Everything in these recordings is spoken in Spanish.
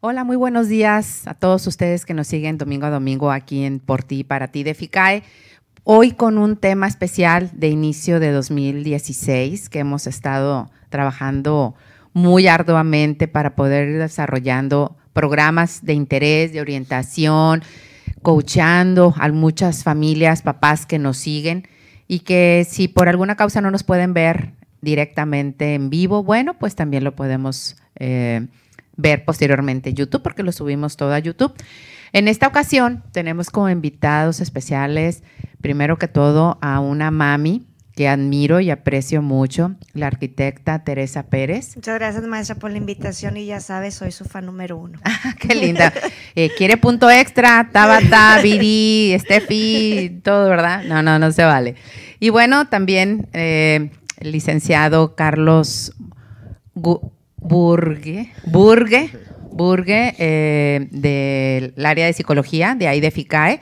Hola, muy buenos días a todos ustedes que nos siguen domingo a domingo aquí en Por ti, para ti de FICAE. Hoy con un tema especial de inicio de 2016 que hemos estado trabajando muy arduamente para poder ir desarrollando programas de interés, de orientación, coachando a muchas familias, papás que nos siguen y que si por alguna causa no nos pueden ver directamente en vivo, bueno, pues también lo podemos eh, ver posteriormente en YouTube, porque lo subimos todo a YouTube. En esta ocasión tenemos como invitados especiales, primero que todo, a una mami que admiro y aprecio mucho, la arquitecta Teresa Pérez. Muchas gracias, maestra, por la invitación y ya sabes, soy su fan número uno. Ah, qué linda. Eh, ¿Quiere punto extra? Tabata, Viri, Steffi, todo, ¿verdad? No, no, no se vale. Y bueno, también eh, el licenciado Carlos Burgue, Burgue, Burgue eh, del área de psicología, de ahí de FICAE.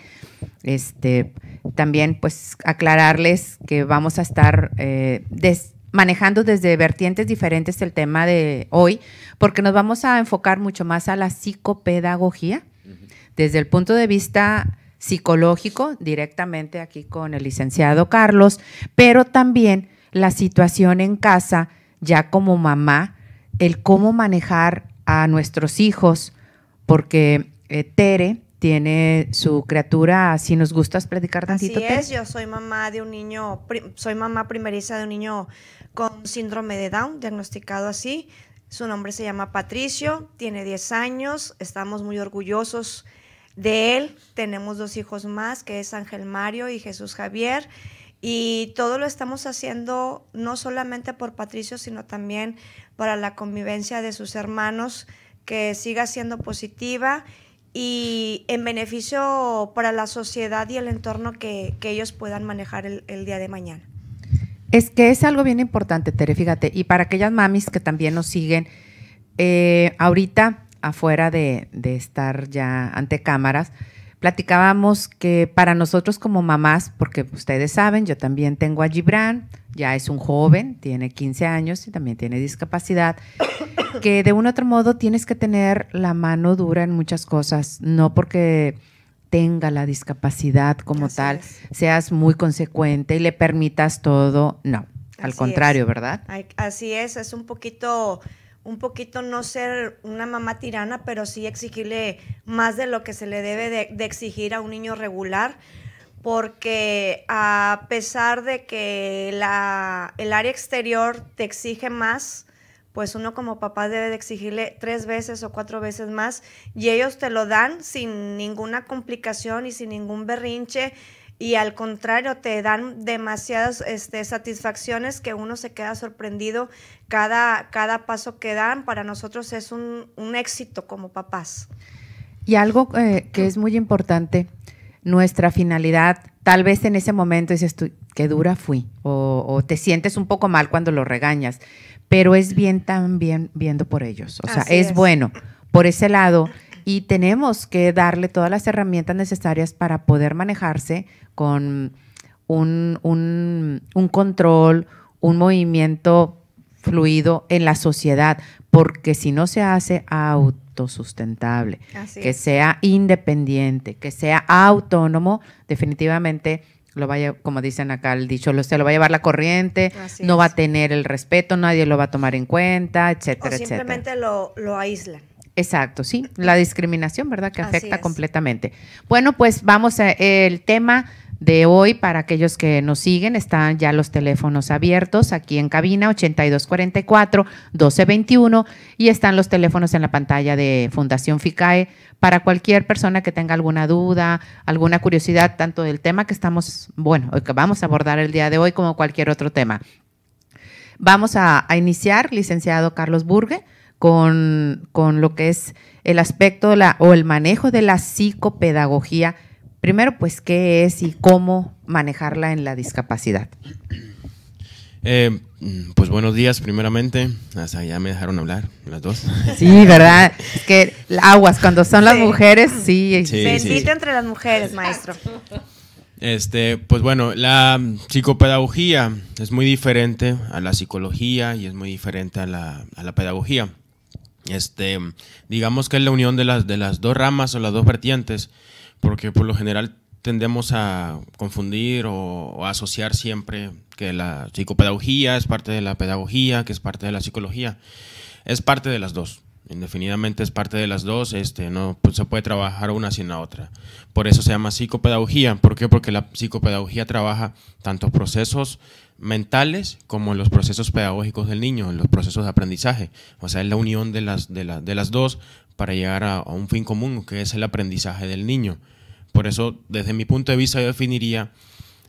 Este, también pues aclararles que vamos a estar eh, manejando desde vertientes diferentes el tema de hoy, porque nos vamos a enfocar mucho más a la psicopedagogía, desde el punto de vista psicológico, directamente aquí con el licenciado Carlos, pero también la situación en casa, ya como mamá, el cómo manejar a nuestros hijos, porque eh, Tere tiene su criatura, si nos gustas predicar tantito. Así es, yo soy mamá de un niño, soy mamá primeriza de un niño con síndrome de Down, diagnosticado así. Su nombre se llama Patricio, tiene 10 años, estamos muy orgullosos de él. Tenemos dos hijos más, que es Ángel Mario y Jesús Javier. Y todo lo estamos haciendo no solamente por Patricio, sino también para la convivencia de sus hermanos, que siga siendo positiva y en beneficio para la sociedad y el entorno que, ellos puedan manejar el, día de mañana. Es que es algo bien importante, Tere, fíjate, y para aquellas mamis que también nos siguen, eh, ahorita afuera de, de estar ya ante cámaras, platicábamos que para nosotros como mamás, porque ustedes saben, yo también tengo a Gibran, ya es un joven, tiene 15 años y también tiene discapacidad, que de un otro modo tienes que tener la mano dura en muchas cosas, no porque tenga la discapacidad como tal, seas muy consecuente y le permitas todo, no, al contrario, ¿verdad? Así es, es un poquito un poquito no ser una mamá tirana, pero sí exigirle más de lo que se le debe de, exigir a un niño regular, porque a pesar de que la, el área exterior te exige más, pues uno como papá debe de exigirle tres veces o cuatro veces más y ellos te lo dan sin ninguna complicación y sin ningún berrinche y al contrario te dan demasiadas este, satisfacciones que uno se queda sorprendido cada, cada paso que dan. Para nosotros es un, éxito como papás. Y algo eh, que es muy importante, nuestra finalidad, tal vez en ese momento dices tú, qué dura fui, o, te sientes un poco mal cuando lo regañas, pero es bien también viendo por ellos, o sea, es, es bueno por ese lado y tenemos que darle todas las herramientas necesarias para poder manejarse con un, un, control, un movimiento fluido en la sociedad, porque si no se hace autosustentable, que sea independiente, que sea autónomo, definitivamente lo vaya, como dicen acá el dicho, lo, se lo va a llevar la corriente, no va a tener el respeto, nadie lo va a tomar en cuenta, etcétera, o simplemente Lo, lo aíslan. Exacto, sí, la discriminación, ¿verdad? Que afecta completamente. Bueno, pues vamos a el tema de hoy para aquellos que nos siguen. Están ya los teléfonos abiertos aquí en cabina 8244-1221 y están los teléfonos en la pantalla de Fundación FICAE para cualquier persona que tenga alguna duda, alguna curiosidad, tanto del tema que estamos, bueno, que vamos a abordar el día de hoy como cualquier otro tema. Vamos a, a iniciar, licenciado Carlos Burgue con, lo que es el aspecto la, o el manejo de la psicopedagogía. Primero, pues, ¿qué es y cómo manejarla en la discapacidad? Eh, pues buenos días, primeramente. ya me dejaron hablar las dos. Sí, ¿verdad? Es que aguas, cuando son las mujeres, sí. sí entre las mujeres, maestro. Este, pues bueno, la psicopedagogía es muy diferente a la psicología y es muy diferente a la, a la pedagogía. Este, digamos que es la unión de las, de las dos ramas o las dos vertientes, porque por lo general tendemos a confundir o, asociar siempre que la psicopedagogía es parte de la pedagogía, que es parte de la psicología. Es parte de las dos. Indefinidamente es parte de las dos, este, no pues, se puede trabajar una sin la otra. Por eso se llama psicopedagogía. ¿Por qué? Porque la psicopedagogía trabaja tanto procesos mentales como los procesos pedagógicos del niño, los procesos de aprendizaje. O sea, es la unión de las, de, de las dos para llegar a, un fin común, que es el aprendizaje del niño. Por eso, desde mi punto de vista, yo definiría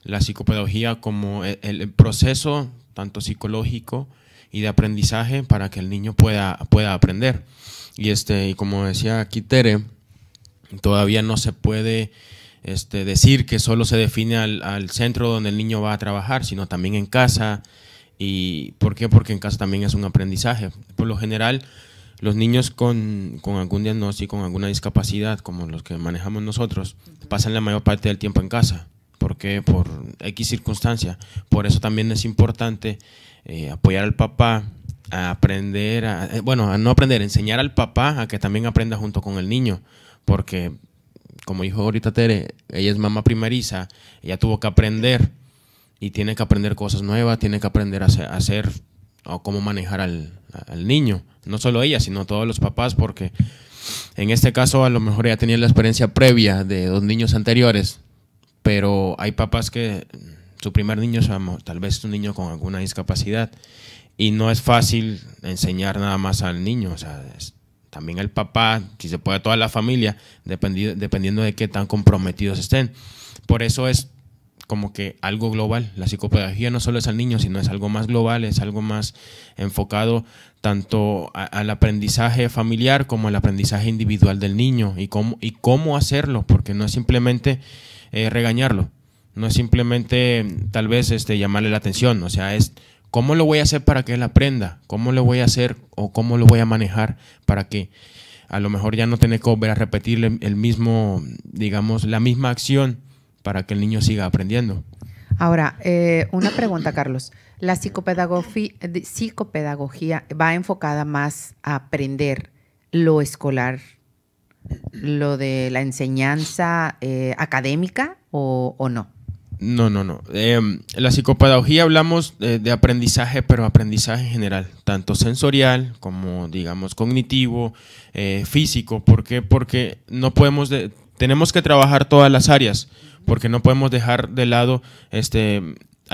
la psicopedagogía como el, el proceso tanto psicológico y de aprendizaje para que el niño pueda, pueda aprender. Y, este, y como decía aquí Tere, todavía no se puede este, decir que solo se define al, centro donde el niño va a trabajar, sino también en casa. ¿Y por qué? Porque en casa también es un aprendizaje. Por lo general, los niños con, con, algún diagnóstico, con alguna discapacidad, como los que manejamos nosotros, pasan la mayor parte del tiempo en casa. ¿Por qué? Por X circunstancia. Por eso también es importante eh, apoyar al papá a aprender, a, eh, bueno, a no aprender, enseñar al papá a que también aprenda junto con el niño. Porque como dijo ahorita Tere, ella es mamá primeriza, ella tuvo que aprender y tiene que aprender cosas nuevas, tiene que aprender a hacer, o cómo manejar al, niño. No solo ella, sino todos los papás, porque en este caso a lo mejor ella tenía la experiencia previa de dos niños anteriores, pero hay papás que su primer niño es tal vez un niño con alguna discapacidad y no es fácil enseñar nada más al niño, o sea, también el papá, si se puede toda la familia, dependiendo de qué tan comprometidos estén. Por eso es como que algo global. La psicopedagogía no solo es al niño, sino es algo más global, es algo más enfocado tanto al aprendizaje familiar como al aprendizaje individual del niño y cómo, y cómo hacerlo, porque no es simplemente eh, regañarlo, no es simplemente tal vez este, llamarle la atención, o sea, es ¿Cómo lo voy a hacer para que él aprenda? ¿Cómo lo voy a hacer o cómo lo voy a manejar para que a lo mejor ya no tenga que volver a repetir el mismo, digamos, la misma acción para que el niño siga aprendiendo? Ahora, eh, una pregunta, Carlos. La psicopedagogía, va enfocada más a aprender lo escolar, lo de la enseñanza eh, académica o no? No, no, no. Em, la psicopedagogía hablamos de, aprendizaje, pero aprendizaje en general, tanto sensorial como, digamos, cognitivo, eh, físico. ¿Por qué? Porque no podemos, tenemos que trabajar todas las áreas, porque no podemos dejar de lado, este,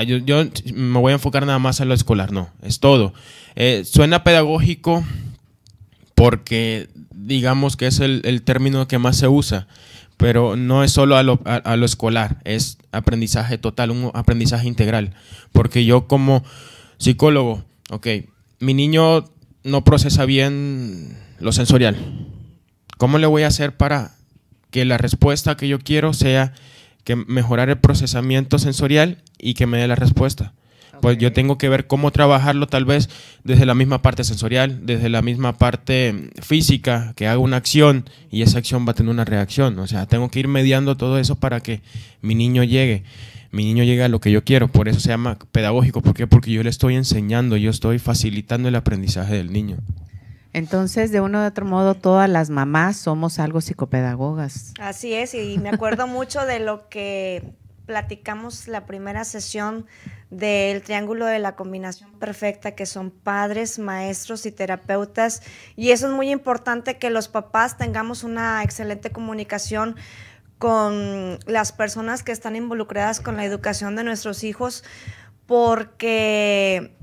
yo, me voy a enfocar nada más a lo escolar, no, es todo. Eh, suena pedagógico porque, digamos, que es el término que más se usa pero no es solo a lo, a, lo, escolar, es aprendizaje total, un aprendizaje integral. Porque yo como psicólogo, ok, mi niño no procesa bien lo sensorial. ¿Cómo le voy a hacer para que la respuesta que yo quiero sea que mejorar el procesamiento sensorial y que me dé la respuesta? Pues yo tengo que ver cómo trabajarlo tal vez desde la misma parte sensorial, desde la misma parte física, que haga una acción y esa acción va a tener una reacción. O sea, tengo que ir mediando todo eso para que mi niño llegue. Mi niño llegue a lo que yo quiero. Por eso se llama pedagógico. ¿Por qué? Porque yo le estoy enseñando, yo estoy facilitando el aprendizaje del niño. Entonces, de uno u otro modo, todas las mamás somos algo psicopedagogas. Así es, y me acuerdo mucho de lo que platicamos la primera sesión del triángulo de la combinación perfecta, que son padres, maestros y terapeutas. Y eso es muy importante que los papás tengamos una excelente comunicación con las personas que están involucradas con la educación de nuestros hijos, porque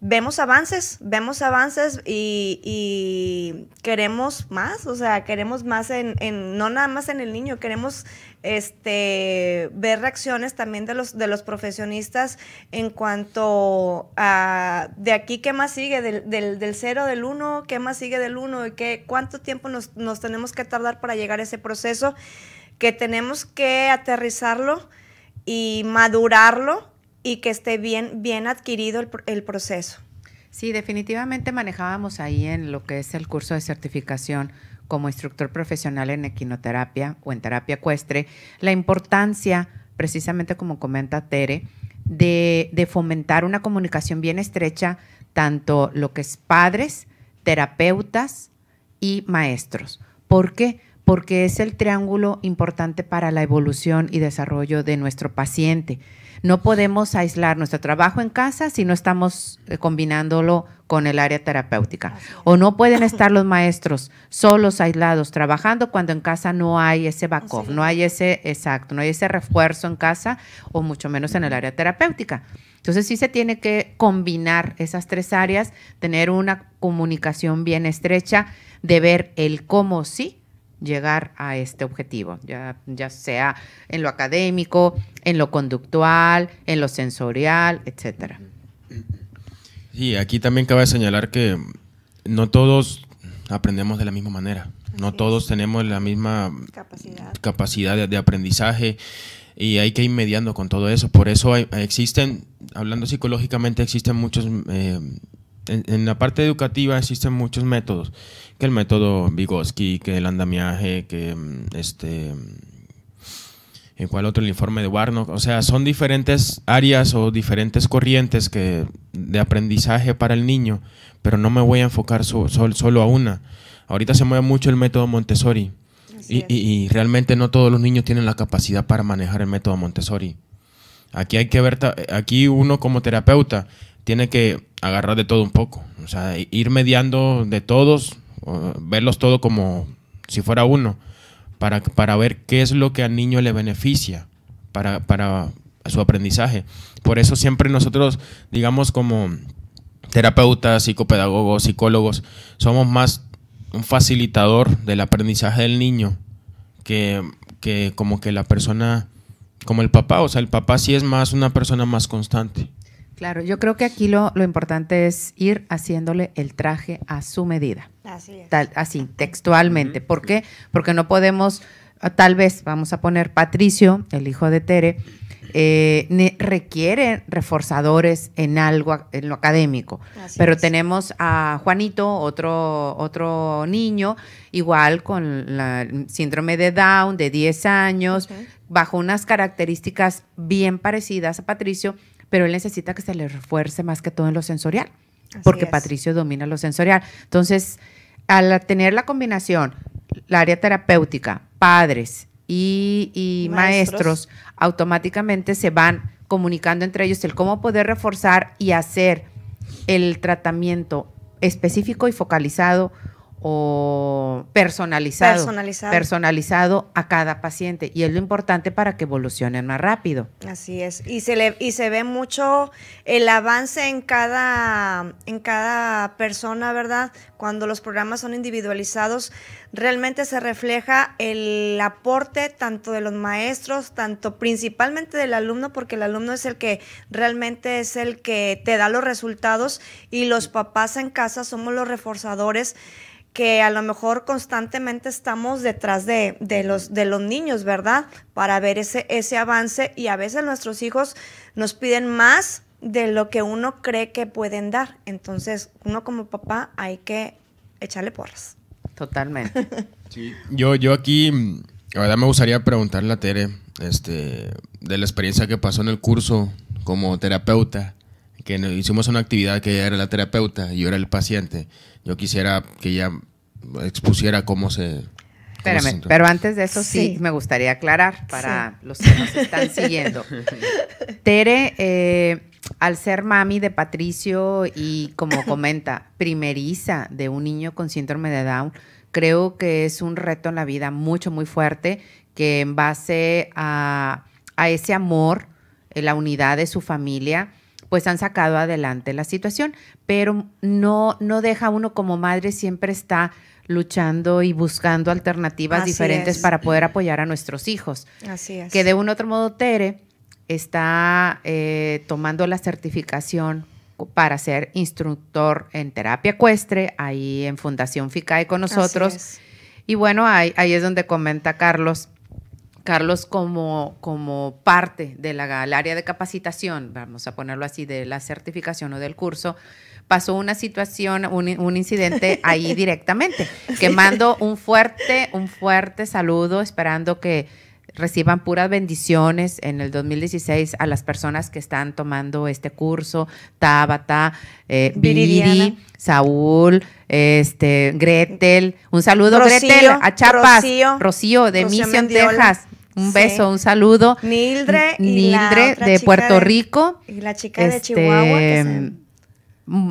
vemos avances, vemos avances y, queremos más, o sea, queremos más en, no nada más en el niño, queremos este, ver reacciones también de los, de los profesionistas en cuanto a de aquí qué más sigue, del, del, del cero, del uno, qué más sigue del uno y qué, cuánto tiempo nos, nos tenemos que tardar para llegar a ese proceso, que tenemos que aterrizarlo y madurarlo y que esté bien, bien adquirido el, el proceso. Sí, definitivamente manejábamos ahí en lo que es el curso de certificación como instructor profesional en equinoterapia o en terapia ecuestre, la importancia, precisamente como comenta Tere, de, fomentar una comunicación bien estrecha, tanto lo que es padres, terapeutas, y maestros. ¿Por qué? Porque es el triángulo importante para la evolución y desarrollo de nuestro paciente. No podemos aislar nuestro trabajo en casa si no estamos eh, combinándolo con el área terapéutica. O no pueden estar los maestros solos, aislados, trabajando cuando en casa no hay ese backup, no hay ese, exacto, no hay ese refuerzo en casa o mucho menos en el área terapéutica. Entonces sí se tiene que combinar esas tres áreas, tener una comunicación bien estrecha, de ver el cómo sí llegar a este objetivo, ya, ya sea en lo académico, en lo conductual, en lo sensorial, etcétera. Sí, aquí también cabe señalar que no todos aprendemos de la misma manera, no todos tenemos la misma capacidad, de, aprendizaje y hay que ir mediando con todo eso. Por eso existen, hablando psicológicamente, existen muchos eh, en, la parte educativa existen muchos métodos, que el método Vygotsky, que el andamiaje, que mm, este, ¿en cuál otro? El informe de Warnock. O sea, son diferentes áreas o diferentes corrientes que, de aprendizaje para el niño, pero no me voy a enfocar solo a una. Ahorita se mueve mucho el método Montessori y, y, realmente no todos los niños tienen la capacidad para manejar el método Montessori. Aquí hay que ver, aquí uno como terapeuta tiene que agarrar de todo un poco. O sea, ir mediando de todos, verlos todo como si fuera uno, para, para ver qué es lo que al niño le beneficia para, para su aprendizaje. Por eso siempre nosotros, digamos, como terapeutas, psicopedagogos, psicólogos, somos más un facilitador del aprendizaje del niño que, que como que la persona, como el papá. O sea, el papá sí es más una persona más constante. Claro, yo creo que aquí lo, importante es ir haciéndole el traje a su medida. Así es. así, textualmente. ¿Por qué? Porque no podemos, ah, tal vez, vamos a poner Patricio, el hijo de Tere, eh, requiere reforzadores en algo, en lo académico. Pero tenemos a Juanito, otro, otro niño, igual con la síndrome de Down de 10 años, bajo unas características bien parecidas a Patricio, pero él necesita que se le refuerce más que todo en lo sensorial, porque Patricio domina lo sensorial. Entonces, al tener la combinación, la área terapéutica, padres y, maestros. automáticamente se van comunicando entre ellos el cómo poder reforzar y hacer el tratamiento específico y focalizado o personalizado, personalizado, a cada paciente y es lo importante para que evolucionen más rápido. Así es y se le y se ve mucho el avance en cada en cada persona, ¿verdad? Cuando los programas son individualizados, realmente se refleja el aporte tanto de los maestros, tanto principalmente del alumno porque el alumno es el que realmente es el que te da los resultados y los papás en casa somos los reforzadores que a lo mejor constantemente estamos detrás de, los, de los niños, ¿verdad? Para ver ese, ese avance y a veces nuestros hijos nos piden más de lo que uno cree que pueden dar. Entonces, uno como papá hay que echarle porras. Totalmente. Sí. Yo, yo aquí, la verdad me gustaría preguntarle a Tere, este, de la experiencia que pasó en el curso como terapeuta, que hicimos una actividad que ella era la terapeuta y yo era el paciente. Yo quisiera que ella expusiera cómo se... Espérame, pero antes de eso sí, me gustaría aclarar para los que nos están siguiendo. Tere, eh, al ser mami de Patricio y como comenta, primeriza de un niño con síndrome de Down, creo que es un reto en la vida mucho, muy fuerte, que en base a, a ese amor, en la unidad de su familia, pues han sacado adelante la situación, pero no, no deja uno como madre, siempre está luchando y buscando alternativas diferentes para poder apoyar a nuestros hijos. Así es. Que de un otro modo, Tere está eh, tomando la certificación para ser instructor en terapia ecuestre, ahí en Fundación FICAE con nosotros. Y bueno, ahí, ahí es donde comenta Carlos Carlos como, como parte del área de capacitación, vamos a ponerlo así, de la certificación o del curso, pasó una situación, un, incidente ahí directamente, que mando un fuerte, un fuerte saludo, esperando que reciban puras bendiciones en el 2016 a las personas que están tomando este curso, Tabata, eh, Viri, Saúl, este, Gretel, un saludo Gretel a Chapas, Rocío, de Mission, Texas. Un beso, un saludo. Nildre, de Puerto Rico. Y la chica de Chihuahua. Este,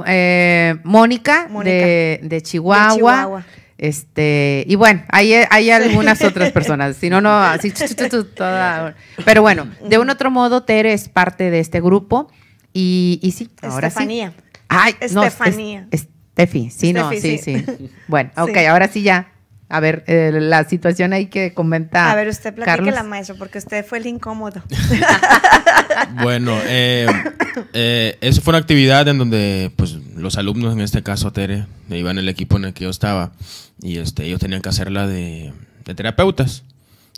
eh, Mónica, De, Chihuahua. Este, y bueno, hay, hay algunas otras personas, si no, no, así, pero bueno, de un otro modo, Tere es parte de este grupo y, y sí, ahora Estefanía. sí. Ay, Estefanía. No, Estefi, sí, no, sí, sí, Bueno, ok, ahora sí ya. A ver, eh, la situación hay que comentar. A ver, usted platique la maestro, porque usted fue el incómodo. bueno, eh, eh, eso fue una actividad en donde pues los alumnos, en este caso Tere, iban en el equipo en el que yo estaba, y este, ellos tenían que hacerla de, de terapeutas.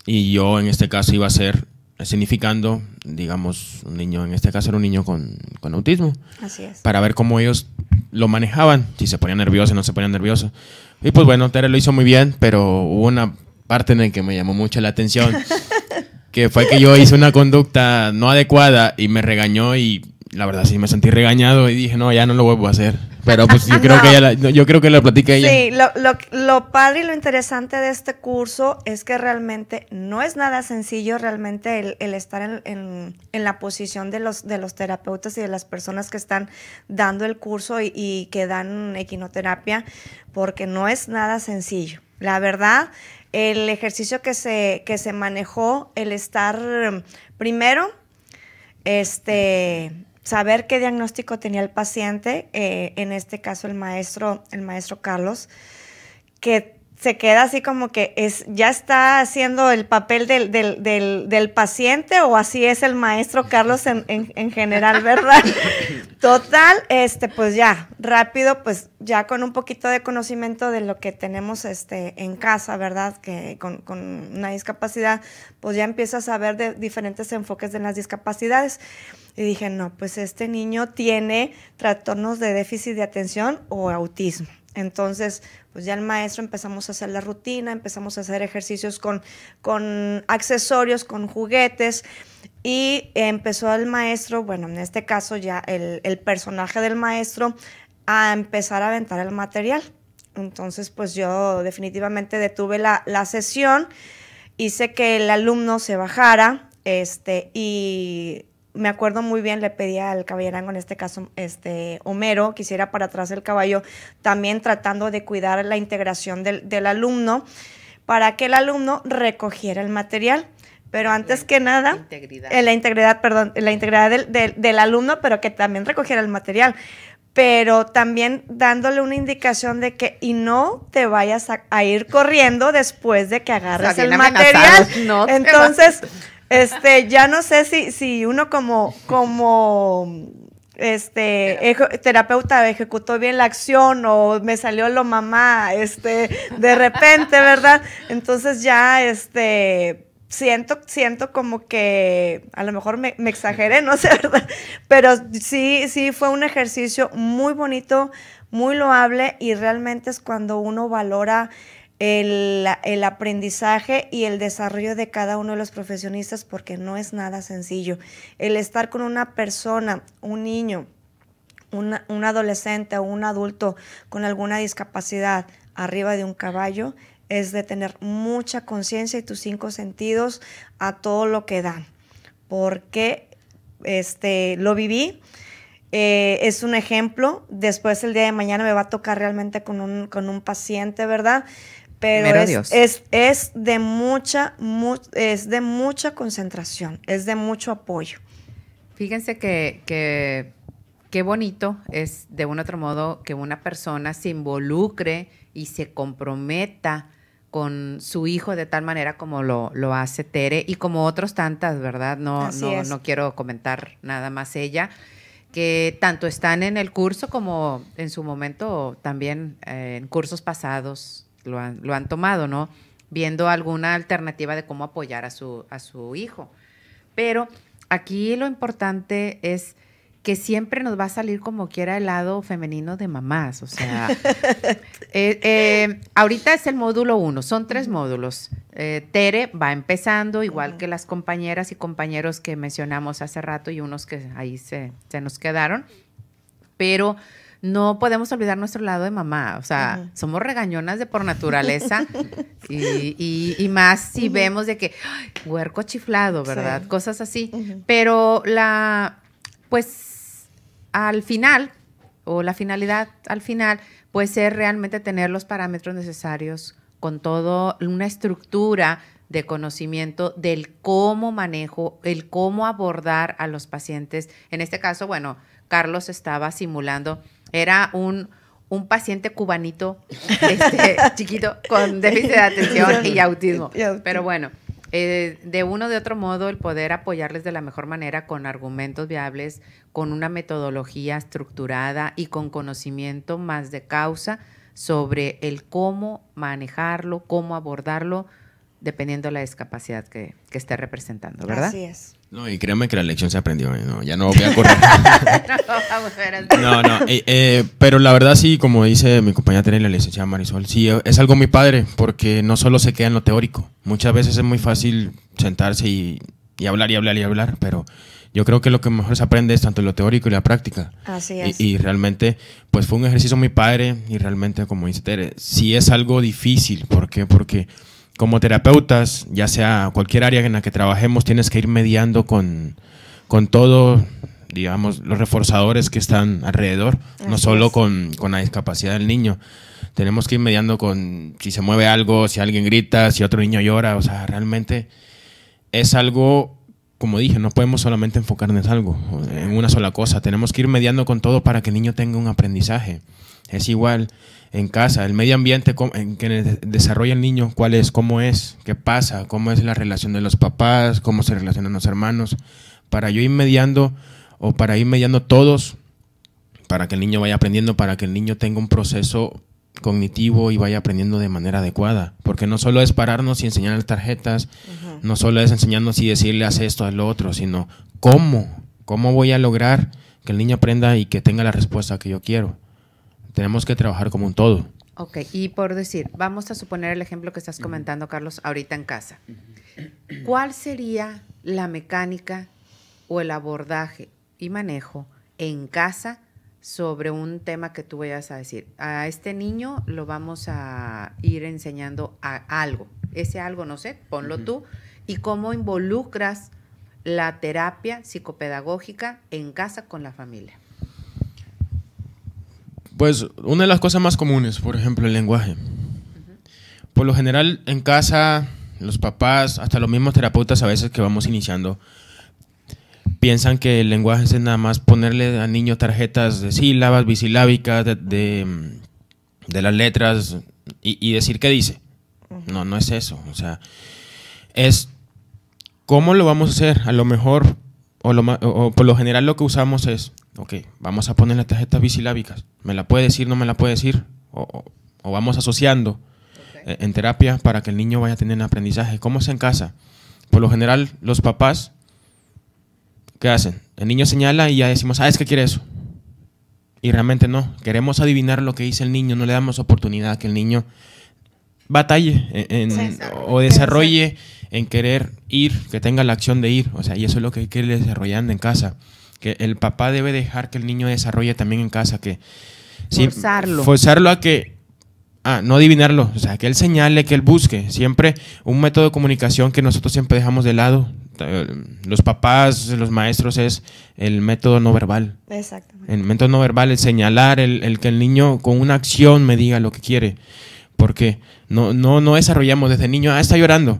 Y yo en este caso iba a ser significando, digamos, un niño, en este caso era un niño con, con autismo. Así es. Para ver cómo ellos lo manejaban, si se ponían nerviosos, no se ponían nerviosos. Y pues bueno, Tere lo hizo muy bien, pero hubo una parte en la que me llamó mucho la atención, que fue que yo hice una conducta no adecuada y me regañó y la verdad sí me sentí regañado y dije, no, ya no lo vuelvo a hacer. Pero pues yo creo que ella yo creo que lo platica ella. Sí, lo, lo, lo, padre y lo interesante de este curso es que realmente no es nada sencillo realmente el, el estar en, en, en, la posición de los, de los terapeutas y de las personas que están dando el curso y, y que dan equinoterapia, porque no es nada sencillo. La verdad, el ejercicio que se, que se manejó, el estar primero, este saber qué diagnóstico tenía el paciente, eh, en este caso el maestro, el maestro Carlos, que se queda así como que es, ya está haciendo el papel del, del, paciente o así es el maestro Carlos en, en, general, ¿verdad? Total, este, pues ya, rápido, pues ya con un poquito de conocimiento de lo que tenemos este, en casa, ¿verdad? Que con, con una discapacidad, pues ya empiezas a ver de diferentes enfoques de las discapacidades. Y dije, no, pues este niño tiene trastornos de déficit de atención o autismo. Entonces, pues ya el maestro empezamos a hacer la rutina, empezamos a hacer ejercicios con, con accesorios, con juguetes. Y empezó el maestro, bueno, en este caso ya el, el personaje del maestro, a empezar a aventar el material. Entonces, pues yo definitivamente detuve la, la sesión, hice que el alumno se bajara este, y me acuerdo muy bien, le pedí al caballerango, en este caso este, Homero, que hiciera para atrás el caballo, también tratando de cuidar la integración del, alumno, para que el alumno recogiera el material. Pero antes que nada, integridad. Eh, la integridad, perdón, la integridad del, del, alumno, pero que también recogiera el material pero también dándole una indicación de que y no te vayas a, ir corriendo después de que agarres el material. Entonces, este, ya no sé si, si uno como, como este terapeuta ejecutó bien la acción o me salió lo mamá, este, de repente, ¿verdad? Entonces ya, este, siento, siento como que a lo mejor me, me, exageré, no sé, ¿verdad? Pero sí, sí fue un ejercicio muy bonito, muy loable y realmente es cuando uno valora el, aprendizaje y el desarrollo de cada uno de los profesionistas porque no es nada sencillo. El estar con una persona, un niño, un adolescente o un adulto con alguna discapacidad arriba de un caballo es de tener mucha conciencia y tus cinco sentidos a todo lo que dan. Porque este, lo viví, eh, es un ejemplo. Después el día de mañana me va a tocar realmente con un, con un paciente, ¿verdad? Pero es, es, es, de mucha, es de mucha concentración, es de mucho apoyo. Fíjense que, que qué bonito es de un otro modo que una persona se involucre y se comprometa con su hijo de tal manera como lo, lo hace Tere y como otros tantas, ¿verdad? No, no, no quiero comentar nada más ella que tanto están en el curso como en su momento también eh, en cursos pasados lo han, lo han tomado, ¿no? Viendo alguna alternativa de cómo apoyar a su, a su hijo. Pero aquí lo importante es que siempre nos va a salir como quiera el lado femenino de mamás. O sea, eh, eh, ahorita es el módulo uno, son tres módulos. eh, Tere va empezando, igual que las compañeras y compañeros que mencionamos hace rato y unos que ahí se, se nos quedaron, pero no podemos olvidar nuestro lado de mamá, o sea, somos regañonas de por naturaleza. Y, y, más si vemos de que, huerco chiflado, ¿verdad? Cosas así, pero la, pues al final, o la finalidad al final, puede ser realmente tener los parámetros necesarios con toda una estructura de conocimiento del cómo manejo, el cómo abordar a los pacientes. En este caso, bueno, Carlos estaba simulando, era un, un paciente cubanito, este, chiquito, con déficit de atención y autismo. Pero bueno, eh, de uno de otro modo, el poder apoyarles de la mejor manera con argumentos viables, con una metodología estructurada y con conocimiento más de causa sobre el cómo manejarlo, cómo abordarlo, dependiendo de la discapacidad que, esté representando, ¿verdad? Así es. No, y créeme que la lección se aprendió, ¿eh? ya no voy a correr. no, no, eh, eh, pero la verdad sí, como dice mi compañera Tere, la licenciada Marisol, sí, es algo muy padre, porque no solo se queda en lo teórico, muchas veces es muy fácil sentarse y, y hablar y hablar y hablar, pero yo creo que lo que mejor se aprende es tanto lo teórico y la práctica. Así es. Y, realmente, pues fue un ejercicio muy padre y realmente, como dice Tere, sí es algo difícil. ¿Por qué? Porque como terapeutas, ya sea cualquier área en la que trabajemos, tienes que ir mediando con, con todo, digamos, los reforzadores que están alrededor, no solo con, con la discapacidad del niño tenemos que ir mediando con si se mueve algo, si alguien grita, si otro niño llora, o sea, realmente es algo como dije, no podemos solamente enfocarnos en algo, en una sola cosa. Tenemos que ir mediando con todo para que el niño tenga un aprendizaje. Es igual en casa, el medio ambiente en que desarrolla el niño, cuál es, cómo es, qué pasa, cómo es la relación de los papás, cómo se relacionan los hermanos, para yo ir mediando o para ir mediando todos, para que el niño vaya aprendiendo, para que el niño tenga un proceso cognitivo y vaya aprendiendo de manera adecuada. Porque no solo es pararnos y enseñar tarjetas, no solo es enseñarnos y decirle haz esto, haz lo otro, sino cómo, cómo voy a lograr que el niño aprenda y que tenga la respuesta que yo quiero. Tenemos que trabajar como un todo. Ok, y por decir, vamos a suponer el ejemplo que estás comentando, Carlos, ahorita en casa. ¿Cuál sería la mecánica o el abordaje y manejo en casa sobre un tema que tú vayas a decir. A este niño lo vamos a ir enseñando a algo. Ese algo, no sé, ponlo tú. Y cómo involucras la terapia psicopedagógica en casa con la familia. Pues una de las cosas más comunes, por ejemplo, el lenguaje. Por lo general, en casa, los papás, hasta los mismos terapeutas a veces que vamos iniciando, piensan que el lenguaje es nada más ponerle al niño tarjetas de sílabas, bisilábicas, de, de, las letras y, decir qué dice. No, no es eso. O sea, es cómo lo vamos a hacer. A lo mejor, o, lo, o por lo general lo que usamos es, ok, vamos a poner las tarjetas bisilábicas. ¿Me la puede decir, no me la puede decir? O, o vamos asociando e, en terapia para que el niño vaya a tener un aprendizaje. ¿Cómo es en casa? Por lo general, los papás ¿qué hacen? El niño señala y ya decimos, ah, es que quiere eso. Y realmente no. Queremos adivinar lo que dice el niño, no le damos oportunidad a que el niño batalle o desarrolle en querer ir, que tenga la acción de ir. O sea, y eso es lo que hay que ir desarrollando en casa. Que el papá debe dejar que el niño desarrolle también en casa, que forzarlo. forzarlo a que Ah, no adivinarlo, o sea, que él señale, que él busque. Siempre un método de comunicación que nosotros siempre dejamos de lado, los papás, los maestros, es el método no verbal. Exactamente. El método no verbal, es señalar, el, que el niño con una acción me diga lo que quiere. Porque no, no, no desarrollamos desde niño, ah, está llorando.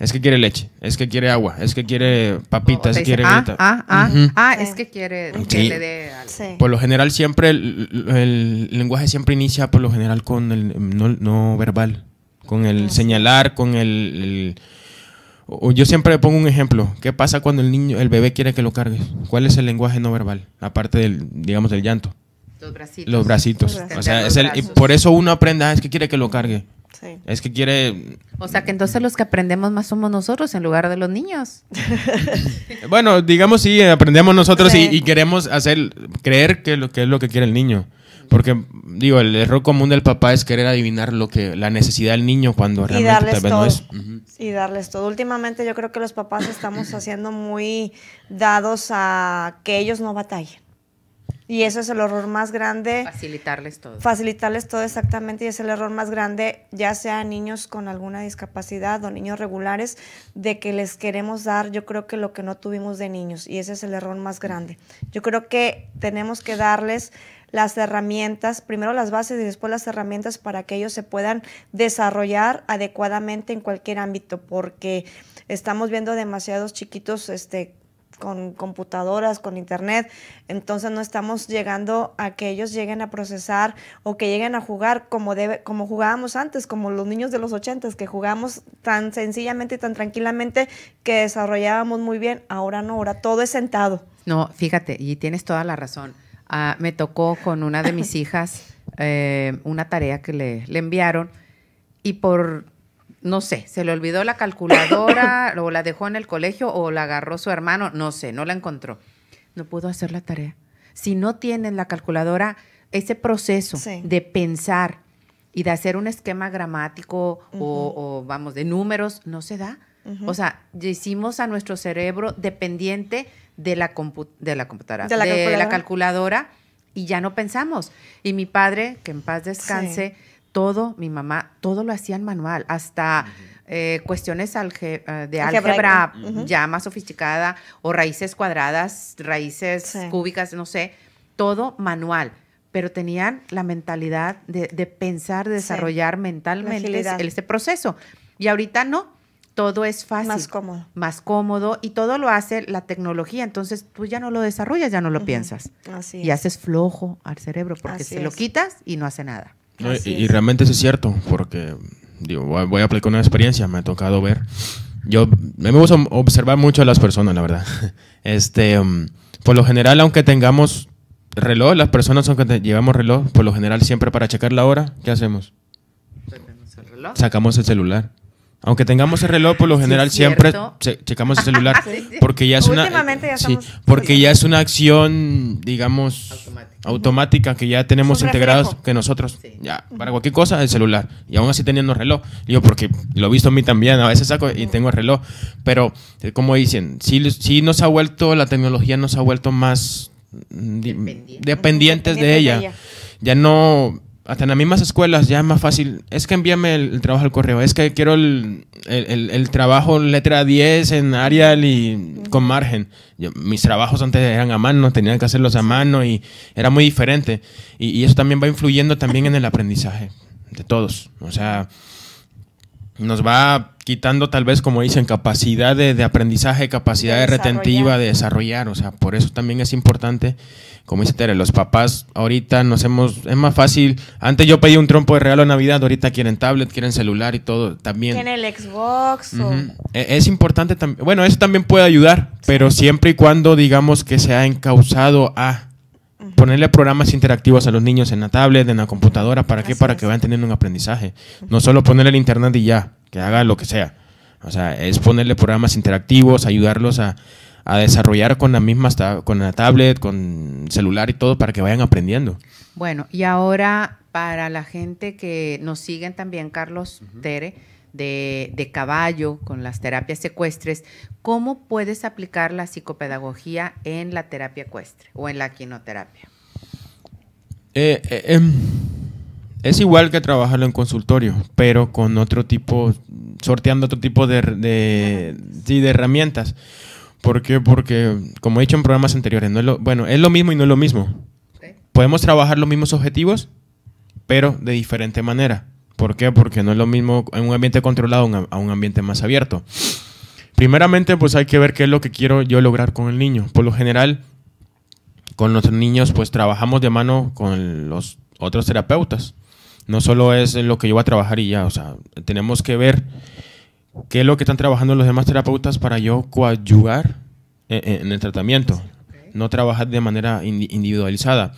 Es que quiere leche, es que quiere agua, es que quiere papitas, es que quiere ah, ah, ah, ah, es que quiere que le dé Por lo general siempre, el, lenguaje siempre inicia por lo general con el no, verbal, con el señalar, con el yo siempre pongo un ejemplo. ¿Qué pasa cuando el niño, el bebé quiere que lo cargues? ¿Cuál es el lenguaje no verbal? Aparte del, digamos, del llanto. Los bracitos. Los bracitos. O sea, es el, por eso uno aprende, ah, es que quiere que lo cargue. Sí. Es que quiere... O sea, que entonces los que aprendemos más somos nosotros en lugar de los niños. bueno, digamos sí, aprendemos nosotros y, queremos hacer, creer que, lo, que es lo que quiere el niño. Porque, digo, el error común del papá es querer adivinar lo que la necesidad del niño cuando realmente tal vez no es. Y darles todo. Últimamente yo creo que los papás estamos haciendo muy dados a que ellos no batallen. Y eso es el error más grande. Facilitarles todo. Facilitarles todo exactamente. Y es el error más grande, ya sea niños con alguna discapacidad o niños regulares, de que les queremos dar, yo creo que lo que no tuvimos de niños. Y ese es el error más grande. Yo creo que tenemos que darles las herramientas, primero las bases y después las herramientas para que ellos se puedan desarrollar adecuadamente en cualquier ámbito, porque estamos viendo demasiados chiquitos este, con computadoras, con internet, entonces no estamos llegando a que ellos lleguen a procesar o que lleguen a jugar como debe, como jugábamos antes, como los niños de los ochentas, que jugamos tan sencillamente y tan tranquilamente que desarrollábamos muy bien, ahora no, ahora todo es sentado. No, fíjate, y tienes toda la razón. Ah, me tocó con una de mis hijas eh, una tarea que le, le enviaron y por no sé, se le olvidó la calculadora o la dejó en el colegio o la agarró su hermano, no sé, no la encontró. No pudo hacer la tarea. Si no tienen la calculadora, ese proceso de pensar y de hacer un esquema gramático o, vamos, de números, no se da. O sea, hicimos a nuestro cerebro dependiente de la, de la computadora, de, la, calculadora y ya no pensamos. Y mi padre, que en paz descanse, todo, mi mamá, todo lo hacían manual, hasta eh, cuestiones eh, de álgebra ya más sofisticada o raíces cuadradas, raíces cúbicas, no sé, todo manual. Pero tenían la mentalidad de, pensar, de desarrollar mentalmente este proceso. Y ahorita no, todo es fácil. Más cómodo. Más cómodo y todo lo hace la tecnología. Entonces tú ya no lo desarrollas, ya no lo piensas. Así y haces flojo al cerebro porque se lo quitas y no hace nada y, realmente eso es cierto, porque digo, voy a aplicar una experiencia, me ha tocado ver. Yo me gusta observar mucho a las personas, la verdad. Este, um, por lo general, aunque tengamos reloj, las personas aunque llevamos reloj, por lo general siempre para checar la hora, ¿qué hacemos? Sacamos el celular. Aunque tengamos el reloj, por lo general siempre checamos el celular. Porque ya es una. porque ya es una acción, digamos, automática, que ya tenemos integrados que nosotros. Ya, para cualquier cosa, el celular. Y aún así teniendo reloj. Yo, porque lo he visto a mí también, a veces saco y tengo el reloj. Pero, eh, como dicen, sí, sí nos ha vuelto, la tecnología nos ha vuelto más dependientes de ella. Ya no hasta en las mismas escuelas ya es más fácil. Es que envíame el, trabajo al correo. Es que quiero el, trabajo letra 10 en Arial y con margen. mis trabajos antes eran a mano, tenían que hacerlos a mano y era muy diferente. Y, eso también va influyendo también en el aprendizaje de todos. O sea, nos va quitando tal vez, como dicen, capacidad de, aprendizaje, capacidad de, retentiva, de desarrollar. O sea, por eso también es importante como dice Tere, los papás ahorita nos hemos, es más fácil, antes yo pedí un trompo de regalo de Navidad, ahorita quieren tablet, quieren celular y todo también. Quieren el Xbox. E, es importante también, bueno, eso también puede ayudar, pero siempre y cuando digamos que se ha encausado a ponerle programas interactivos a los niños en la tablet, en la computadora, ¿para qué? Para que vayan teniendo un aprendizaje. No solo ponerle el internet y ya, que haga lo que sea. O sea, es ponerle programas interactivos, ayudarlos a, a desarrollar con la misma, con la tablet, con celular y todo para que vayan aprendiendo. Bueno, y ahora para la gente que nos siguen también, Carlos Tere, de, de, caballo, con las terapias ecuestres, ¿cómo puedes aplicar la psicopedagogía en la terapia ecuestre o en la quinoterapia? Eh, eh, em, es igual que trabajarlo en consultorio, pero con otro tipo, sorteando otro tipo de, de, de herramientas. ¿Por qué? Porque, como he dicho en programas anteriores, no es lo, bueno, es lo mismo y no es lo mismo. Podemos trabajar los mismos objetivos, pero de diferente manera. ¿Por qué? Porque no es lo mismo en un ambiente controlado a un ambiente más abierto. Primeramente, pues hay que ver qué es lo que quiero yo lograr con el niño. Por lo general, con los niños, pues trabajamos de mano con los otros terapeutas. No solo es lo que yo voy a trabajar y ya, o sea, tenemos que ver qué es lo que están trabajando los demás terapeutas para yo coadyuvar en, el tratamiento, no trabajar de manera individualizada.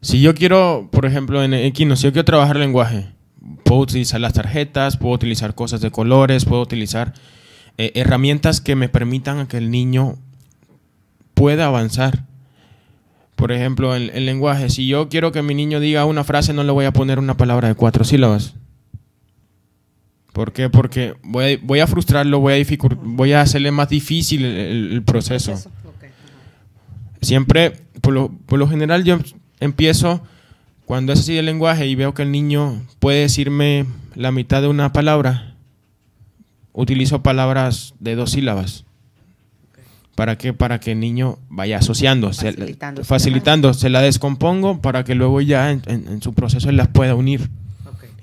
Si yo quiero, por ejemplo, en Equino, si yo quiero trabajar lenguaje, puedo utilizar las tarjetas, puedo utilizar cosas de colores, puedo utilizar eh, herramientas que me permitan a que el niño pueda avanzar. por ejemplo, el, el lenguaje. Si yo quiero que mi niño diga una frase, no le voy a poner una palabra de cuatro sílabas. ¿Por qué? Porque voy a, voy a frustrarlo, voy a, voy a hacerle más difícil el, el- el proceso. Siempre, por lo, por lo general, yo empiezo cuando es así el lenguaje y veo que el niño puede decirme la mitad de una palabra, utilizo palabras de dos sílabas. ¿Para qué? Para que el niño vaya asociando, Facilitando. facilitando, se la descompongo para que luego ya en, en- en su proceso él las pueda unir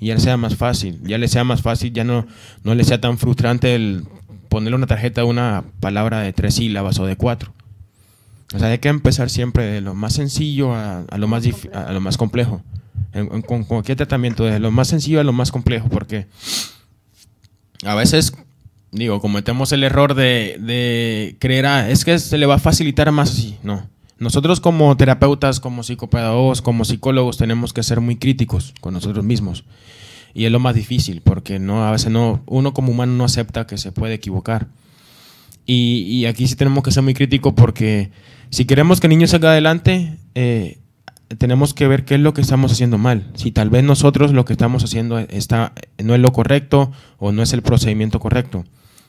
y ya le sea más fácil, ya le sea más fácil, ya no, no le sea tan frustrante el ponerle una tarjeta de una palabra de tres sílabas o de cuatro. O sea, hay que empezar siempre de lo más sencillo a, a lo, más a, lo más complejo. Con cualquier tratamiento, de lo más sencillo a lo más complejo, porque a veces, digo, cometemos el error de, de creer, ah, es que se le va a facilitar más así. No. Nosotros como terapeutas, como psicopedagogos, como psicólogos, tenemos que ser muy críticos con nosotros mismos. Y es lo más difícil, porque no, a veces no, uno como humano no acepta que se puede equivocar. Y, y aquí sí tenemos que ser muy críticos porque si queremos que el niño salga adelante, eh, tenemos que ver qué es lo que estamos haciendo mal. Si tal vez nosotros lo que estamos haciendo está, no es lo correcto o no es el procedimiento correcto.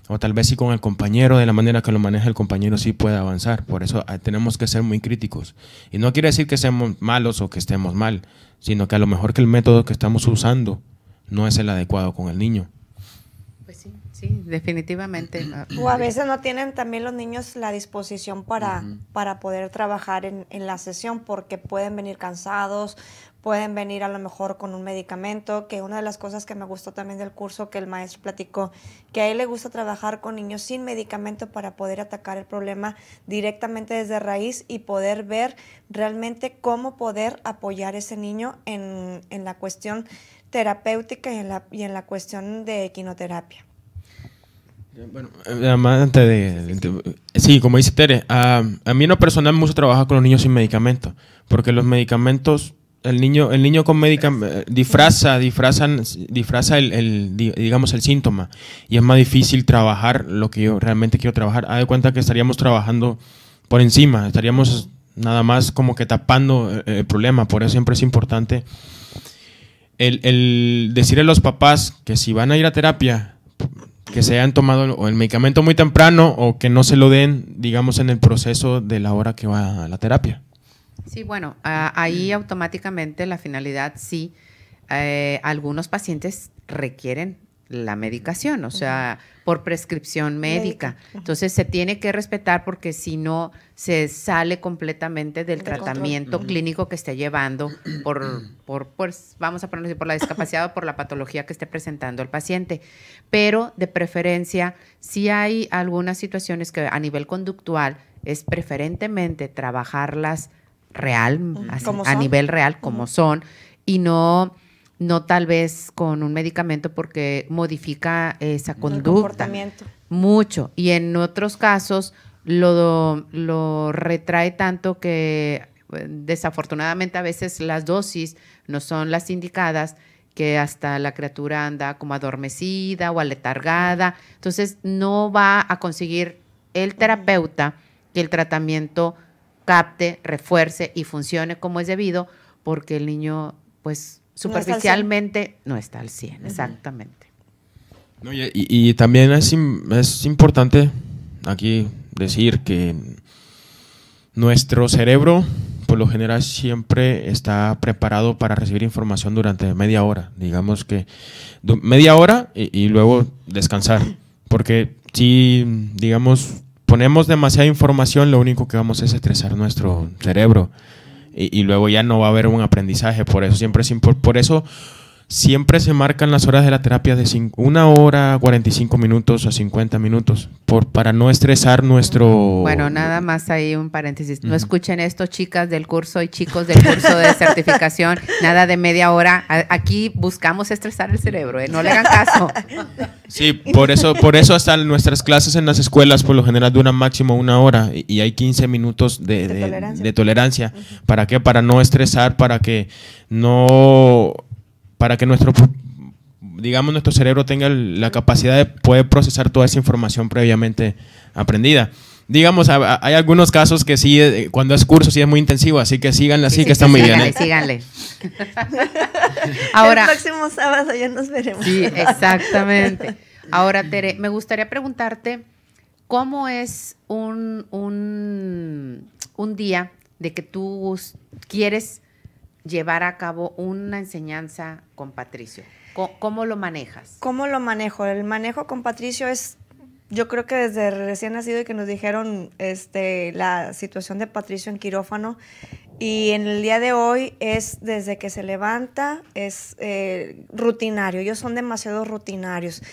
O tal vez sí con el compañero, de la manera que lo maneja el compañero, sí puede avanzar. Por eso ah, tenemos que ser muy críticos. Y no quiere decir que seamos malos o que estemos mal, sino que a lo mejor que el método que estamos usando no es el adecuado con el niño. Sí, definitivamente. ah, O a veces no tienen también los niños la disposición para, Ujú. para poder trabajar en, en la sesión porque pueden venir cansados, pueden venir a lo mejor con un medicamento, que una de las cosas que me gustó también del curso que el maestro platicó, que a él le gusta trabajar con niños sin medicamento para poder atacar el problema directamente desde raíz y poder ver realmente cómo poder apoyar a ese niño en, en la cuestión terapéutica y en la, y en la cuestión de equinoterapia. Bueno, eh, además, antes de, de- sí, como dice Tere, a, a mí en lo personal me gusta trabajar con los niños sin medicamentos, porque los medicamentos, el niño, el niño con medicamentos disfraza, disfrazan, disfraza el, el, di- digamos el síntoma y es más difícil trabajar lo que yo realmente quiero trabajar. Haz de cuenta que estaríamos trabajando por encima, estaríamos nada más como que tapando eh, el problema, por eso siempre es importante el, el decirle a los papás que si van a ir a terapia, que se hayan tomado el medicamento muy temprano o que no se lo den, digamos, en el proceso de la hora que va a la terapia. Sí, bueno, ah, ahí automáticamente la finalidad sí, eh, algunos pacientes requieren la medicación, o sea, por prescripción médica. Entonces se tiene que respetar porque si no se sale completamente del De control. tratamiento clínico que esté llevando por, por, pues, vamos a ponerlo así, por la discapacidad o por la patología que esté presentando el paciente. Pero de preferencia, si hay algunas situaciones que a nivel conductual es preferentemente trabajarlas real, así, a nivel real, como son, y no, no tal vez con un medicamento porque modifica esa El conducta comportamiento. mucho. Y en otros casos lo, lo retrae tanto que desafortunadamente a veces las dosis no son las indicadas que hasta la criatura anda como adormecida o aletargada. Entonces no va a conseguir el terapeuta que el tratamiento capte, refuerce y funcione como es debido porque el niño pues No está al 100. superficialmente no está al 100, exactamente. No, y, y- y también es, im- es importante aquí decir que nuestro cerebro, por lo general, siempre está preparado para recibir información durante media hora. Digamos que media hora y, y luego descansar. Porque si, digamos, ponemos demasiada información, lo único que vamos es estresar nuestro cerebro. Y, luego ya no va a haber un aprendizaje. Por eso siempre es por eso siempre se marcan las horas de la terapia de cin- una hora, 45 minutos a 50 minutos, por, para no estresar nuestro... Bueno, nada más ahí un paréntesis. No escuchen esto, chicas del curso y chicos del curso de certificación. Nada de media hora. Aquí buscamos estresar el cerebro, ¿eh? No le hagan caso. Sí, por eso, por eso hasta nuestras clases en las escuelas por lo general duran máximo una hora y, y hay 15 minutos de, De de- tolerancia. de tolerancia. ¿Para qué? Para no estresar, para que no, para que nuestro, digamos, nuestro cerebro tenga la capacidad de poder procesar toda esa información previamente aprendida. digamos, hay algunos casos que sí, eh, cuando es curso sí es muy intensivo, así que síganle así, que está muy bien. ¿eh? Síganle, Ahora, el próximo sábado ya nos veremos. Sí, exactamente. Ahora, Tere, me gustaría preguntarte, ¿cómo es un, un, un día de que tú quieres llevar a cabo una enseñanza con Patricio? ¿Cómo, lo manejas? ¿Cómo lo manejo? El manejo con Patricio es, yo creo que desde recién nacido y que nos dijeron este, la situación de Patricio en quirófano, y en el día de hoy es desde que se levanta, es eh, rutinario, ellos son demasiado rutinarios.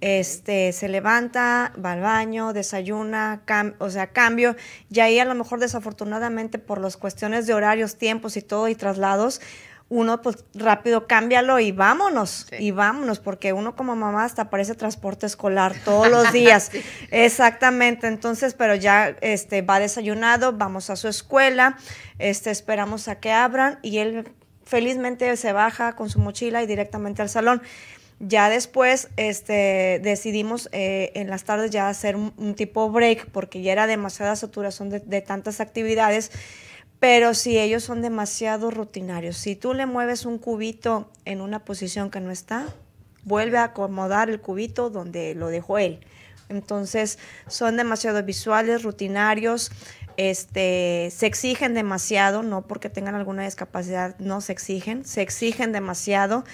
Este, se levanta, va al baño, desayuna, o sea, cambio, y ahí a lo mejor desafortunadamente por las cuestiones de horarios, tiempos y todo y traslados, uno pues rápido cámbialo y vámonos, y vámonos, porque uno como mamá hasta parece transporte escolar todos los días. Exactamente, entonces, pero ya este, va desayunado, vamos a su escuela, este, esperamos a que abran y él felizmente se baja con su mochila y directamente al salón. Ya después este, decidimos eh, en las tardes ya hacer un, tipo break porque ya era demasiada saturación de, tantas actividades pero si ellos son demasiado rutinarios, si tú le mueves un cubito en una posición que no está, vuelve a acomodar el cubito donde lo dejó él. Entonces son demasiado visuales, rutinarios, este, se exigen demasiado, no porque tengan alguna discapacidad, no se exigen, se exigen demasiado,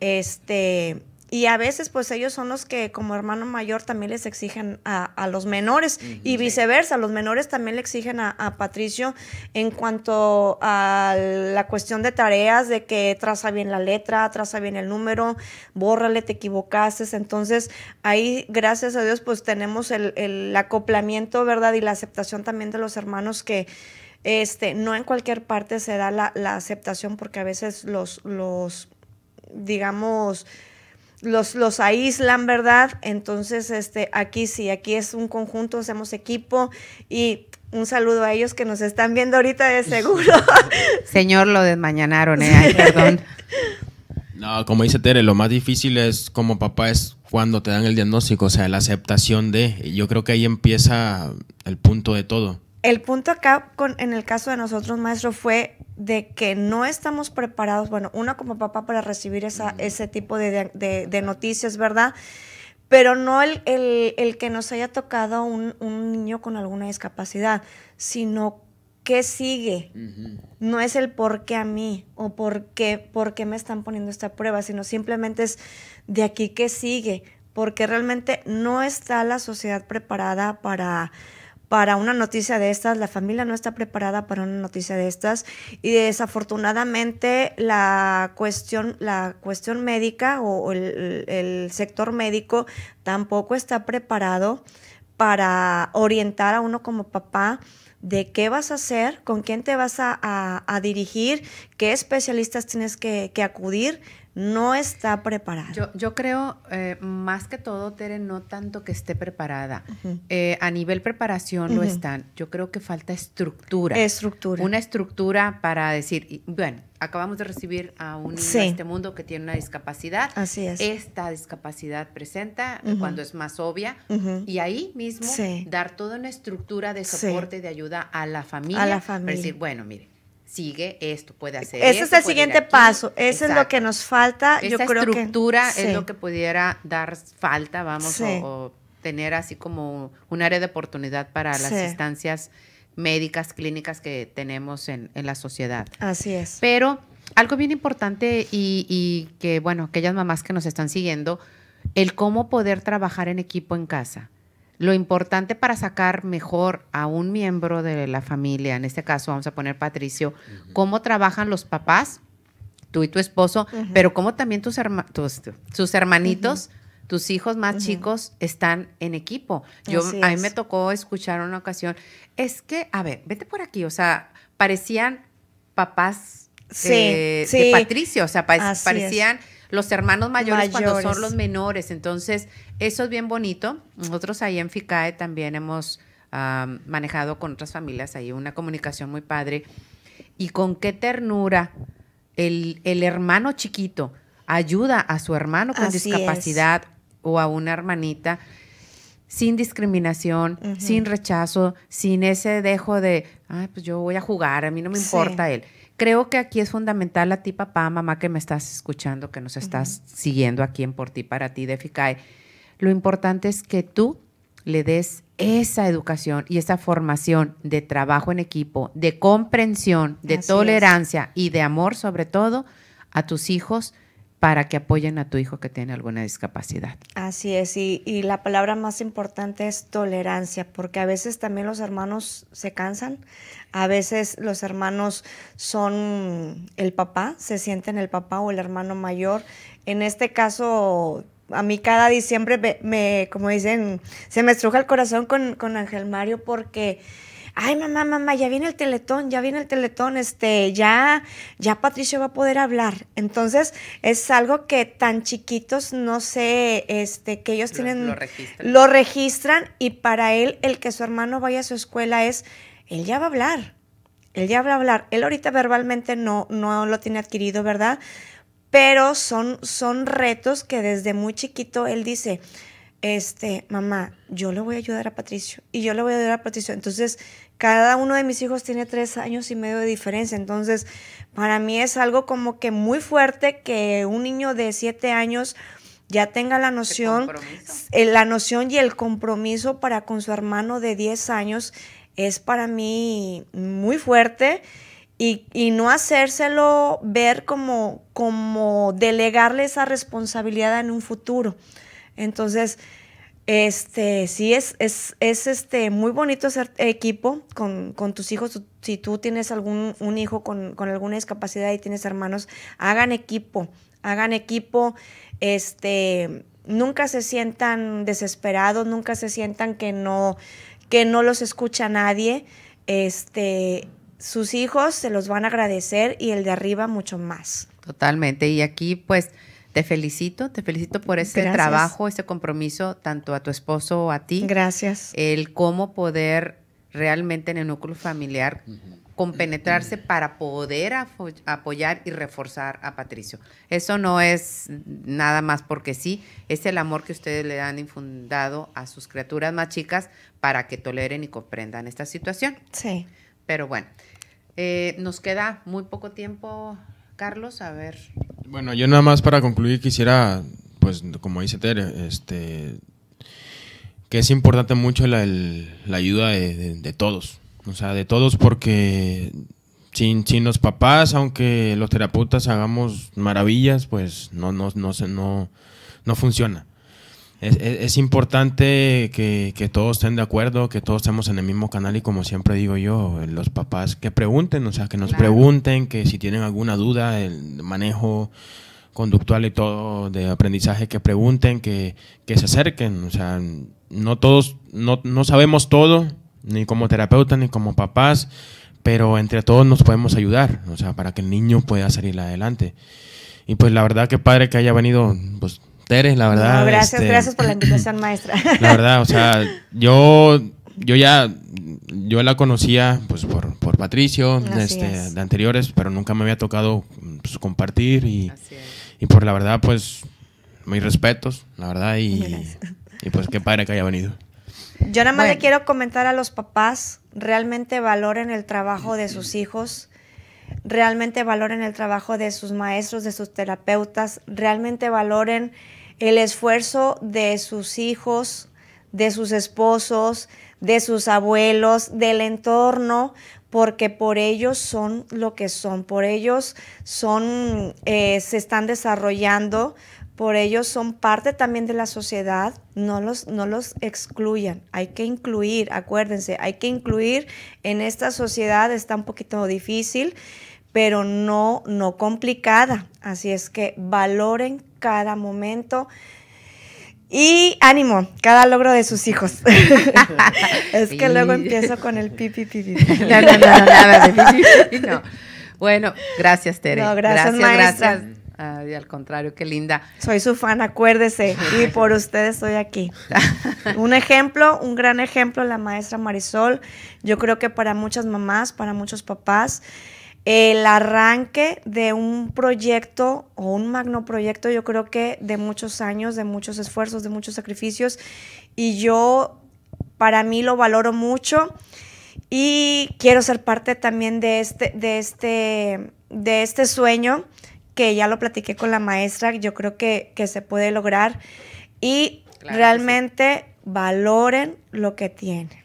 este, y a veces pues ellos son los que como hermano mayor también les exigen a, los menores y viceversa, los menores también le exigen a, Patricio en cuanto a la cuestión de tareas, de que traza bien la letra, traza bien el número, bórrale, te equivocaste. Entonces ahí gracias a Dios pues tenemos el, acoplamiento, ¿verdad? Y la aceptación también de los hermanos que... Este, no en cualquier parte se da la, la aceptación porque a veces los, los digamos, los, los aíslan, ¿verdad? Entonces, este, aquí sí, aquí es un conjunto, hacemos equipo y un saludo a ellos que nos están viendo ahorita de seguro. Señor, lo desmañanaron, ¿eh? perdón. No, como dice Tere, lo más difícil es como papá es cuando te dan el diagnóstico, o sea, la aceptación de. Yo creo que ahí empieza el punto de todo. El punto acá, con, en el caso de nosotros, maestro, fue de que no estamos preparados, bueno, uno como papá para recibir esa, ese tipo de, noticias, ¿verdad? Pero no el, el, que nos haya tocado un, un, niño con alguna discapacidad, sino qué sigue. No es el por qué a mí o por qué, por qué me están poniendo esta prueba, sino simplemente es de aquí qué sigue, porque realmente no está la sociedad preparada para para una noticia de estas, la familia no está preparada para una noticia de estas y desafortunadamente la cuestión, la cuestión médica o el, sector médico tampoco está preparado para orientar a uno como papá de qué vas a hacer, con quién te vas a, dirigir, qué especialistas tienes que, que acudir no está preparada. Yo, yo creo, eh, más que todo, Tere, no tanto que esté preparada. Eh, a nivel preparación lo están. Yo creo que falta estructura. Estructura. Una estructura para decir, bueno, acabamos de recibir a un niño en este mundo que tiene una discapacidad. Así es. Esta discapacidad presenta cuando es más obvia. Y ahí mismo dar toda una estructura de soporte, de ayuda a la familia. A la familia. Para decir, bueno, mire, sigue esto, puede hacer Ese es el siguiente paso, ese es lo que nos falta. Esa Yo creo estructura es lo que pudiera dar falta, vamos, o, tener así como un área de oportunidad para las instancias médicas, clínicas que tenemos en, la sociedad. Así es. Pero algo bien importante y, y que, bueno, aquellas mamás que nos están siguiendo, el cómo poder trabajar en equipo en casa lo importante para sacar mejor a un miembro de la familia, en este caso vamos a poner Patricio, cómo trabajan los papás, tú y tu esposo, pero cómo también tus, tus, hermanitos, tus hijos más chicos están en equipo. Yo a mí me tocó escuchar una ocasión, es que, a ver, vete por aquí, o sea, parecían papás de, Patricio, o sea, parecían los hermanos mayores, cuando son los menores. Entonces, eso es bien bonito. Nosotros ahí en FICAE también hemos manejado con otras familias ahí una comunicación muy padre. Y con qué ternura el, hermano chiquito ayuda a su hermano con discapacidad o a una hermanita sin discriminación, sin rechazo, sin ese dejo de, ay, pues yo voy a jugar, a mí no me importa él. Creo que aquí es fundamental a ti, papá, mamá, que me estás escuchando, que nos estás siguiendo aquí en Por ti, para ti, de FICAE. Lo importante es que tú le des esa educación y esa formación de trabajo en equipo, de comprensión, de tolerancia y de amor sobre todo a tus hijos para que apoyen a tu hijo que tiene alguna discapacidad. Así es, y, la palabra más importante es tolerancia, porque a veces también los hermanos se cansan, a veces los hermanos son el papá, se sienten el papá o el hermano mayor. En este caso, a mí cada diciembre me, como dicen, se me estruja el corazón con, con Ángel Mario porque ay mamá, mamá, ya viene el teletón, ya viene el teletón, este, ya, ya Patricio va a poder hablar. Entonces, es algo que tan chiquitos, no sé, este, que ellos tienen, lo, registran. lo registran y para él el que su hermano vaya a su escuela es, él ya va a hablar, él ya va a hablar. Él ahorita verbalmente no, no lo tiene adquirido, ¿verdad? Pero son, son retos que desde muy chiquito él dice, este, mamá, yo le voy a ayudar a Patricio y yo le voy a ayudar a Patricio. Entonces, cada uno de mis hijos tiene tres años y medio de diferencia. Entonces, para mí es algo como que muy fuerte que un niño de siete años ya tenga la noción, eh, la noción y el compromiso para con su hermano de diez años es para mí muy fuerte. Y, y, no hacérselo ver como, como delegarle esa responsabilidad en un futuro. Entonces, este, sí, es, es, es este, muy bonito ser equipo con, tus hijos. Si tú tienes algún un hijo con, alguna discapacidad y tienes hermanos, hagan equipo, hagan equipo, este, nunca se sientan desesperados, nunca se sientan que no, que no los escucha nadie. Este, sus hijos se los van a agradecer y el de arriba mucho más. Totalmente. Y aquí, pues, te felicito, te felicito por ese trabajo, ese compromiso, tanto a tu esposo o a ti. Gracias. El cómo poder realmente en el núcleo familiar compenetrarse para poder apoyar y reforzar a Patricio. Eso no es nada más porque sí, es el amor que ustedes le han infundado a sus criaturas más chicas para que toleren y comprendan esta situación. Sí. Pero bueno, eh, nos queda muy poco tiempo, Carlos, a ver. Bueno, yo nada más para concluir quisiera, pues como dice Tere, este, que es importante mucho la, ayuda de, todos, o sea, de todos porque sin, sin los papás, aunque los terapeutas hagamos maravillas, pues no, no, no, no, no funciona es, importante que, todos estén de acuerdo, que todos estemos en el mismo canal y como siempre digo yo, los papás que pregunten, o sea, que nos pregunten, que si tienen alguna duda del manejo conductual y todo de aprendizaje, que pregunten, que, se acerquen, o sea, no todos, no, no sabemos todo, ni como terapeutas, ni como papás, pero entre todos nos podemos ayudar, o sea, para que el niño pueda salir adelante. Y pues la verdad que padre que haya venido, pues la verdad. gracias, este, gracias por la invitación, maestra. La verdad, o sea, yo, yo ya, yo la conocía pues por, por Patricio, este, de anteriores, pero nunca me había tocado pues, compartir y, y por la verdad, pues, mis respetos, la verdad, y, y pues qué padre que haya venido. Yo nada más le quiero comentar a los papás, realmente valoren el trabajo de sus hijos realmente valoren el trabajo de sus maestros, de sus terapeutas, realmente valoren el esfuerzo de sus hijos, de sus esposos, de sus abuelos, del entorno, porque por ellos son lo que son, por ellos son, eh, se están desarrollando, por ellos son parte también de la sociedad, no los, no los excluyan, hay que incluir, acuérdense, hay que incluir en esta sociedad, está un poquito difícil, pero no, no complicada, así es que valoren cada momento. Y ánimo, cada logro de sus hijos. es que luego empiezo con el pipi pipi. no, no, no, nada de pipi, no. Bueno, gracias, Tere. No, gracias, gracias, gracias. al contrario, qué linda. Soy su fan, acuérdese. y por ustedes estoy aquí. un ejemplo, un gran ejemplo, la maestra Marisol. Yo creo que para muchas mamás, para muchos papás, el arranque de un proyecto o un magno proyecto, yo creo que de muchos años, de muchos esfuerzos, de muchos sacrificios. Y yo, para mí, lo valoro mucho y quiero ser parte también de este, de este, de este sueño que ya lo platiqué con la maestra, yo creo que, se puede lograr y realmente valoren lo que tienen.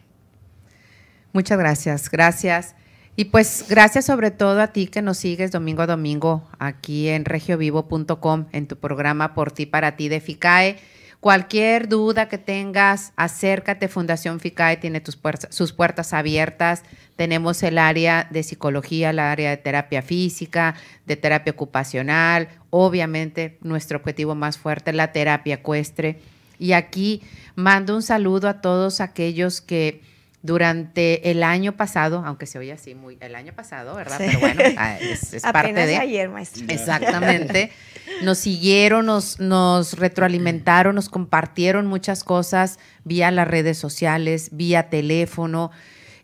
Muchas gracias, gracias. Y pues gracias sobre todo a ti que nos sigues domingo a domingo aquí en regiovivo.com en tu programa Por ti, para ti de FICAE. Cualquier duda que tengas, acércate. Fundación FICAE tiene tus sus puertas abiertas. Tenemos el área de psicología, el área de terapia física, de terapia ocupacional. Obviamente, nuestro objetivo más fuerte es la terapia ecuestre. Y aquí mando un saludo a todos aquellos que durante el año pasado, aunque se oye así muy el año pasado, ¿verdad? Pero bueno, ah, es, parte de ayer, maestra. Exactamente. Nos siguieron, nos, nos retroalimentaron, nos compartieron muchas cosas vía las redes sociales, vía teléfono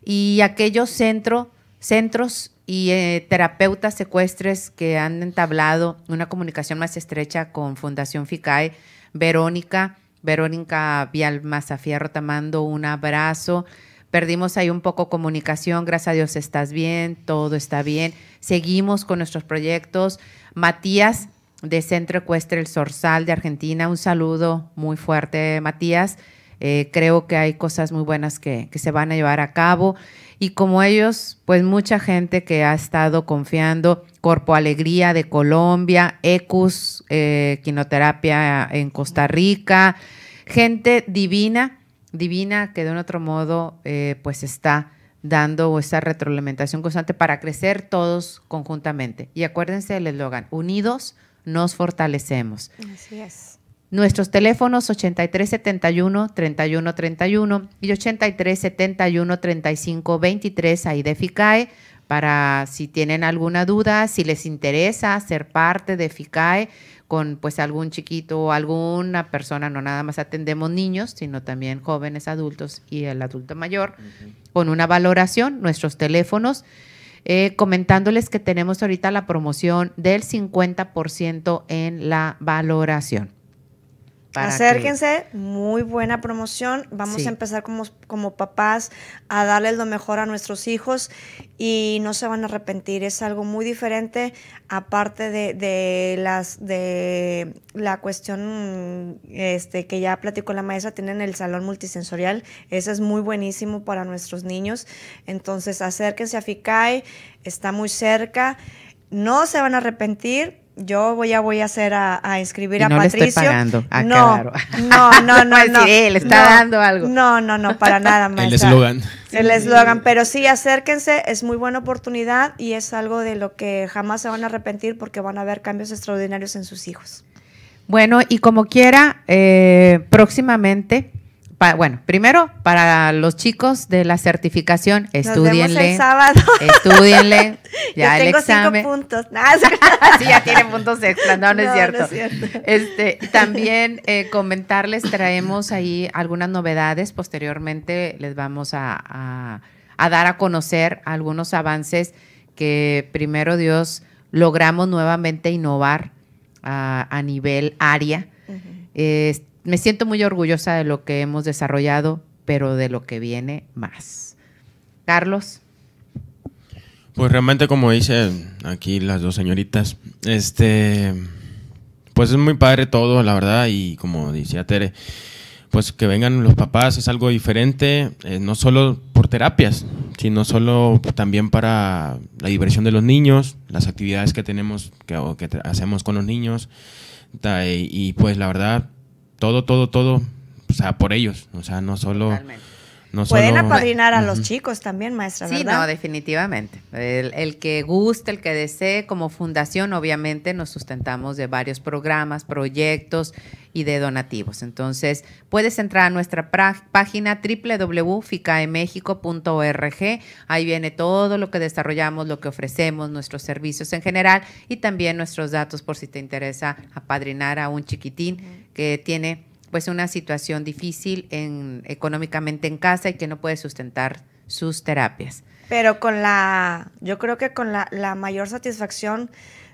y aquellos centros y eh, terapeutas secuestres que han entablado una comunicación más estrecha con Fundación FICAE, Verónica, Verónica Vial Mazafierro, te mando un abrazo perdimos ahí un poco comunicación, gracias a Dios estás bien, todo está bien. Seguimos con nuestros proyectos. Matías de Centro Ecuestre El Sorsal de Argentina, un saludo muy fuerte, Matías. Eh, creo que hay cosas muy buenas que, se van a llevar a cabo. Y como ellos, pues mucha gente que ha estado confiando, Corpo Alegría de Colombia, Ecus, eh, Quinoterapia en Costa Rica, gente divina divina que de un otro modo eh, pues está dando esa retroalimentación constante para crecer todos conjuntamente. Y acuérdense del eslogan, unidos nos fortalecemos. Así es. Nuestros teléfonos 8371-3131 y 8371-3523 ahí de FICAE para si tienen alguna duda, si les interesa ser parte de FICAE, con pues algún chiquito o alguna persona, no nada más atendemos niños, sino también jóvenes adultos y el adulto mayor, con una valoración, nuestros teléfonos, eh, comentándoles que tenemos ahorita la promoción del 50% en la valoración. Acérquense, muy buena promoción. Vamos a empezar como, como papás a darles lo mejor a nuestros hijos y no se van a arrepentir. Es algo muy diferente, aparte de, las de la cuestión este, que ya platicó la maestra, tienen el salón multisensorial. Ese es muy buenísimo para nuestros niños. Entonces, acérquense a FICAI, está muy cerca. No se van a arrepentir yo voy a voy a hacer a, a inscribir a no Patricio. Le estoy pagando. Ah, no, no, no, no, no. le está dando algo. No, no, no, para nada más. El eslogan. El eslogan, pero sí, acérquense, es muy buena oportunidad y es algo de lo que jamás se van a arrepentir porque van a ver cambios extraordinarios en sus hijos. Bueno, y como quiera, eh, próximamente bueno, primero, para los chicos de la certificación, estudienle. el sábado. Estudienle. Ya Yo el tengo examen. Cinco puntos. sí, ya tiene puntos extra. No, no, es cierto. Este, también eh, comentarles, traemos ahí algunas novedades. Posteriormente les vamos a, dar a conocer algunos avances que primero Dios logramos nuevamente innovar a, nivel área me siento muy orgullosa de lo que hemos desarrollado, pero de lo que viene más. Carlos. Pues realmente como dicen aquí las dos señoritas, este, pues es muy padre todo, la verdad, y como decía Tere, pues que vengan los papás es algo diferente, eh, no solo por terapias, sino solo también para la diversión de los niños, las actividades que tenemos, que, que hacemos con los niños, y pues la verdad todo, todo, todo, o sea, por ellos, o sea, no solo... No Pueden apadrinar a los chicos también, maestra, ¿verdad? Sí, no, definitivamente. El, que guste, el que desee, como fundación, obviamente nos sustentamos de varios programas, proyectos y de donativos. Entonces, puedes entrar a nuestra página www.ficaemexico.org. Ahí viene todo lo que desarrollamos, lo que ofrecemos, nuestros servicios en general y también nuestros datos por si te interesa apadrinar a un chiquitín que tiene pues una situación difícil en, económicamente en casa y que no puede sustentar sus terapias. Pero con la, yo creo que con la, la mayor satisfacción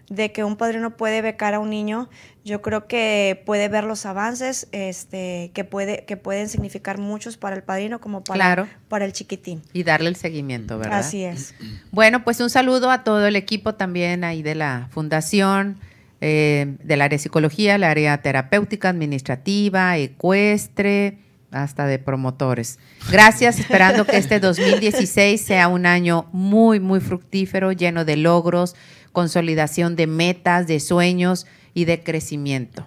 de que un padrino puede becar a un niño, yo creo que puede ver los avances este, que, puede, que pueden significar muchos para el padrino como para, Claro. para el chiquitín. Y darle el seguimiento, ¿verdad? Así es. Bueno, pues un saludo a todo el equipo también ahí de la fundación, eh, del área de psicología, el área terapéutica, administrativa, ecuestre, hasta de promotores. Gracias, esperando que este 2016 sea un año muy, muy fructífero, lleno de logros, consolidación de metas, de sueños y de crecimiento.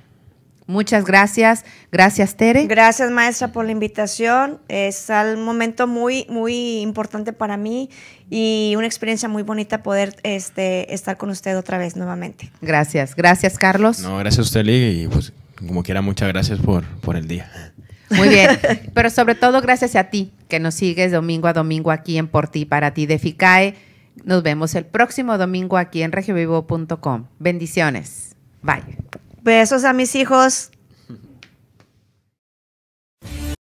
Muchas gracias. Gracias, Tere. Gracias, maestra, por la invitación. Es un momento muy, muy importante para mí y una experiencia muy bonita poder este, estar con usted otra vez nuevamente. Gracias. Gracias, Carlos. No, gracias a usted, y pues como quiera, muchas gracias por, por el día. Muy bien, pero sobre todo gracias a ti que nos sigues domingo a domingo aquí en Por Ti para Ti de FICAE. Nos vemos el próximo domingo aquí en regiovivo.com. Bendiciones. Bye. Besos a mis hijos.